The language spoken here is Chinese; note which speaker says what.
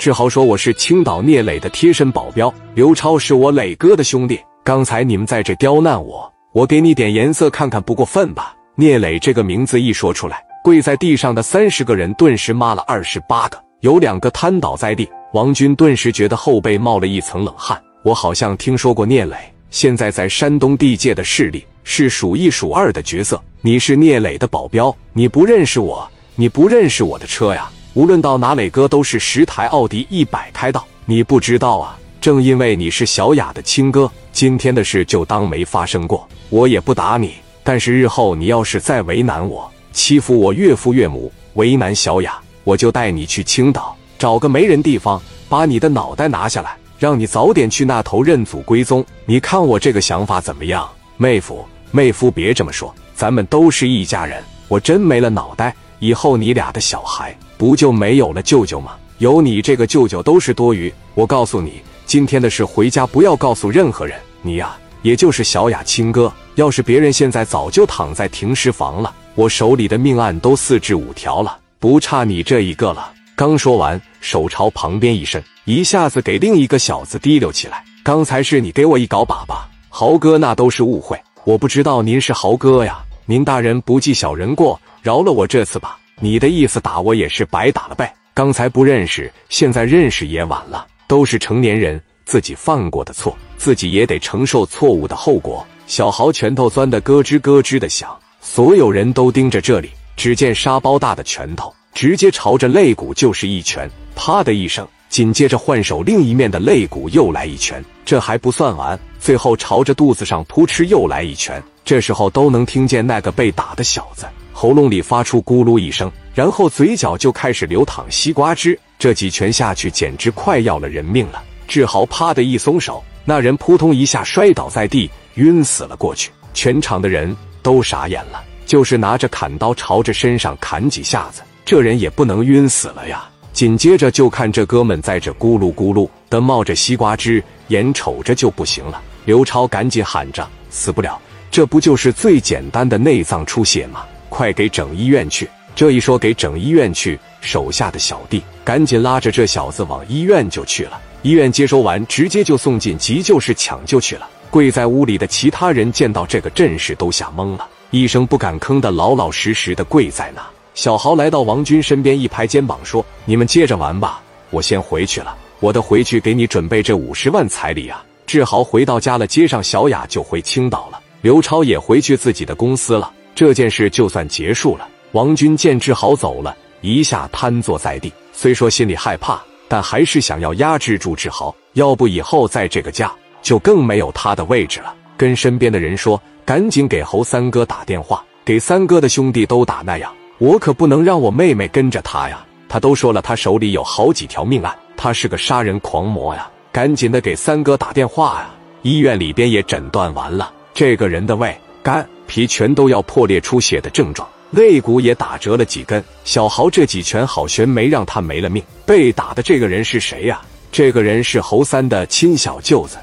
Speaker 1: 志豪说：“我是青岛聂磊的贴身保镖，刘超是我磊哥的兄弟。刚才你们在这刁难我，我给你点颜色看看，不过分吧？”聂磊这个名字一说出来，跪在地上的三十个人顿时骂了二十八个，有两个瘫倒在地。王军顿时觉得后背冒了一层冷汗。我好像听说过聂磊，现在在山东地界的势力是数一数二的角色。你是聂磊的保镖，你不认识我，你不认识我的车呀？无论到哪，磊哥都是十台奥迪一百开道。你不知道啊？正因为你是小雅的亲哥，今天的事就当没发生过。我也不打你，但是日后你要是再为难我，欺负我岳父岳母，为难小雅，我就带你去青岛，找个没人地方，把你的脑袋拿下来。让你早点去那头认祖归宗，你看我这个想法怎么样？妹夫，妹夫别这么说，咱们都是一家人。我真没了脑袋，以后你俩的小孩不就没有了舅舅吗？有你这个舅舅都是多余。我告诉你，今天的事回家不要告诉任何人。你呀，也就是小雅亲哥，要是别人现在早就躺在停尸房了。我手里的命案都四至五条了，不差你这一个了。刚说完，手朝旁边一伸。一下子给另一个小子提溜起来。刚才是你给我一搞粑粑，豪哥那都是误会，我不知道您是豪哥呀。您大人不计小人过，饶了我这次吧。你的意思打我也是白打了呗。刚才不认识，现在认识也晚了。都是成年人，自己犯过的错，自己也得承受错误的后果。小豪拳头钻得咯吱咯吱的响，所有人都盯着这里。只见沙包大的拳头直接朝着肋骨就是一拳，啪的一声。紧接着换手，另一面的肋骨又来一拳，这还不算完，最后朝着肚子上扑哧又来一拳。这时候都能听见那个被打的小子喉咙里发出咕噜一声，然后嘴角就开始流淌西瓜汁。这几拳下去，简直快要了人命了。志豪啪的一松手，那人扑通一下摔倒在地，晕死了过去。全场的人都傻眼了，就是拿着砍刀朝着身上砍几下子，这人也不能晕死了呀。紧接着就看这哥们在这咕噜咕噜的冒着西瓜汁，眼瞅着就不行了。刘超赶紧喊着：“死不了，这不就是最简单的内脏出血吗？快给整医院去！”这一说给整医院去，手下的小弟赶紧拉着这小子往医院就去了。医院接收完，直接就送进急救室抢救去了。跪在屋里的其他人见到这个阵势，都吓懵了，一声不敢吭的老老实实的跪在那。小豪来到王军身边，一拍肩膀说：“你们接着玩吧，我先回去了。我得回去给你准备这五十万彩礼啊。”志豪回到家了，接上小雅就回青岛了。刘超也回去自己的公司了。这件事就算结束了。王军见志豪走了，一下瘫坐在地。虽说心里害怕，但还是想要压制住志豪，要不以后在这个家就更没有他的位置了。跟身边的人说：“赶紧给侯三哥打电话，给三哥的兄弟都打那样。”我可不能让我妹妹跟着他呀！他都说了，他手里有好几条命案，他是个杀人狂魔呀！赶紧的给三哥打电话呀！医院里边也诊断完了，这个人的胃、肝、脾全都要破裂出血的症状，肋骨也打折了几根。小豪这几拳好悬没让他没了命。被打的这个人是谁呀？这个人是侯三的亲小舅子。